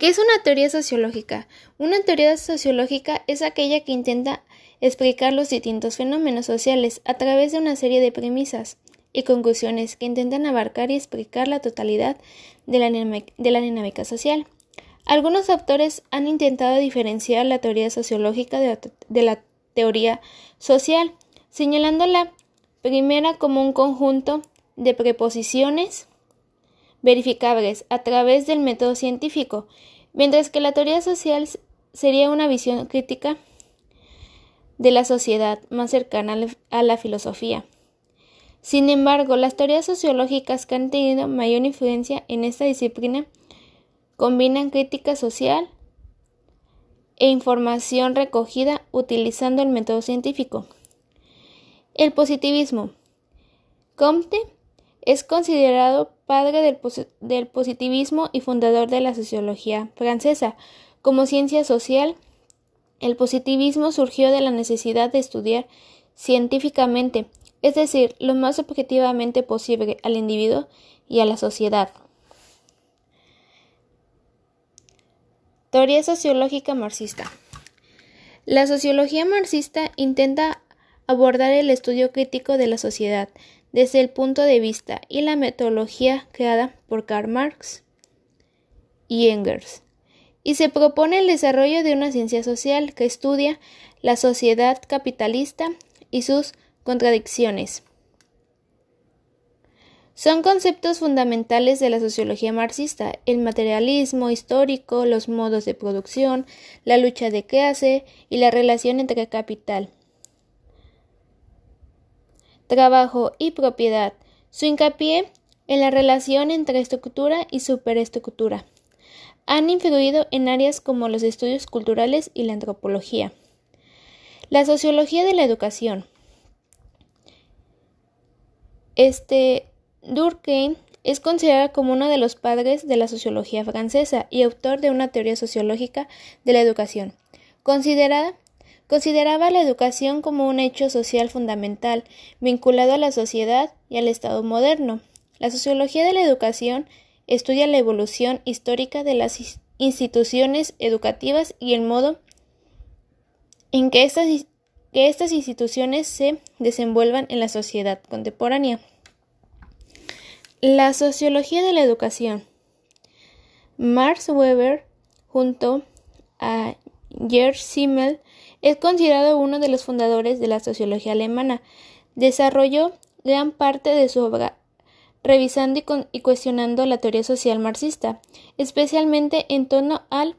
¿Qué es una teoría sociológica? Una teoría sociológica es aquella que intenta explicar los distintos fenómenos sociales a través de una serie de premisas y conclusiones que intentan abarcar y explicar la totalidad de la, de la dinámica social. Algunos autores han intentado diferenciar la teoría sociológica de la, teoría social, señalando la primera como un conjunto de preposiciones verificables a través del método científico, mientras que la teoría social sería una visión crítica de la sociedad más cercana a la filosofía. Sin embargo, las teorías sociológicas que han tenido mayor influencia en esta disciplina combinan crítica social e información recogida utilizando el método científico. El positivismo. Comte es considerado padre del, positivismo y fundador de la sociología francesa. Como ciencia social, el positivismo surgió de la necesidad de estudiar científicamente, es decir, lo más objetivamente posible al individuo y a la sociedad. Teoría sociológica marxista. La sociología marxista intenta abordar el estudio crítico de la sociedad desde el punto de vista y la metodología creada por Karl Marx y Engels, y se propone el desarrollo de una ciencia social que estudia la sociedad capitalista y sus contradicciones. Son conceptos fundamentales de la sociología marxista, el materialismo histórico, los modos de producción, la lucha de clase y la relación entre capital, trabajo y propiedad. Su hincapié en la relación entre estructura y superestructura han influido en áreas como los estudios culturales y la antropología. La sociología de la educación. Este Durkheim es considerado como uno de los padres de la sociología francesa y autor de una teoría sociológica de la educación. Considerada, consideraba la educación como un hecho social fundamental, vinculado a la sociedad y al Estado moderno. La sociología de la educación estudia la evolución histórica de las instituciones educativas y el modo en que estas, instituciones se desenvuelvan en la sociedad contemporánea. La sociología de la educación. Max Weber, junto a Gerd Simmel, es considerado uno de los fundadores de la sociología alemana. Desarrolló gran parte de su obra revisando y, cuestionando la teoría social marxista, especialmente en torno al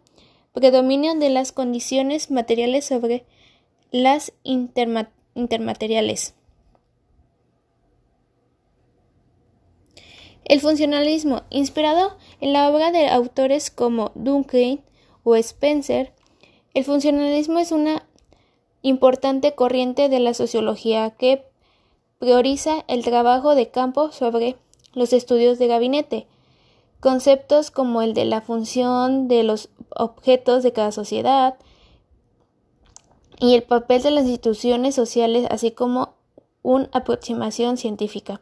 predominio de las condiciones materiales sobre las intermateriales. El funcionalismo, inspirado en la obra de autores como Duncan o Spencer, el funcionalismo es una importante corriente de la sociología que prioriza el trabajo de campo sobre los estudios de gabinete. Conceptos como el de la función de los objetos de cada sociedad y el papel de las instituciones sociales, así como una aproximación científica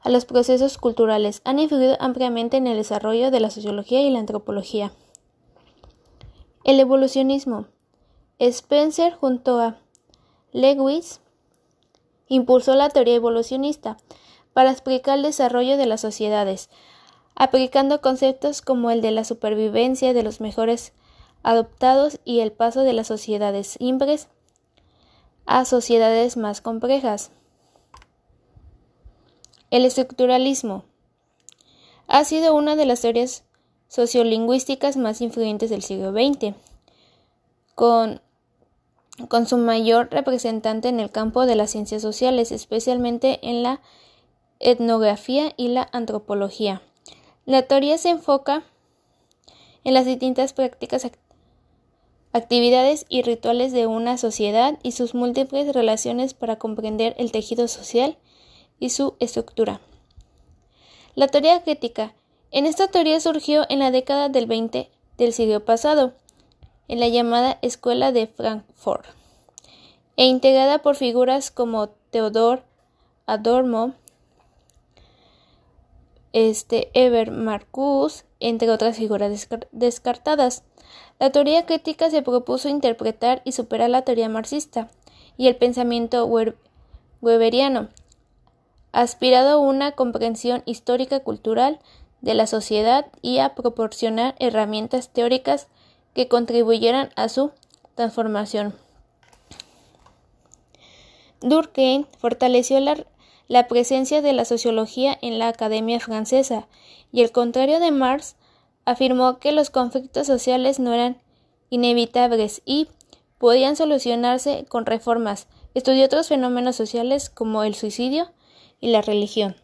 a los procesos culturales han influido ampliamente en el desarrollo de la sociología y la antropología. El evolucionismo. Spencer junto a Lewis impulsó la teoría evolucionista para explicar el desarrollo de las sociedades, aplicando conceptos como el de la supervivencia de los mejores adoptados y el paso de las sociedades simples a sociedades más complejas. El estructuralismo ha sido una de las teorías sociolingüísticas más influyentes del siglo XX, con, con su mayor representante en el campo de las ciencias sociales, especialmente en la etnografía y la antropología. La teoría se enfoca en las distintas prácticas, actividades y rituales de una sociedad y sus múltiples relaciones para comprender el tejido social y su estructura. La teoría crítica. En esta teoría surgió en la década del 20 del siglo pasado, en la llamada Escuela de Frankfurt, e integrada por figuras como Theodor Adorno, este Eber Marcus entre otras figuras descartadas. La teoría crítica se propuso interpretar y superar la teoría marxista y el pensamiento weberiano, aspirado a una comprensión histórica cultural de la sociedad y a proporcionar herramientas teóricas que contribuyeran a su transformación. Durkheim fortaleció la, la, presencia de la sociología en la Academia Francesa y, al contrario de Marx, afirmó que los conflictos sociales no eran inevitables y podían solucionarse con reformas. Estudió otros fenómenos sociales como el suicidio y la religión.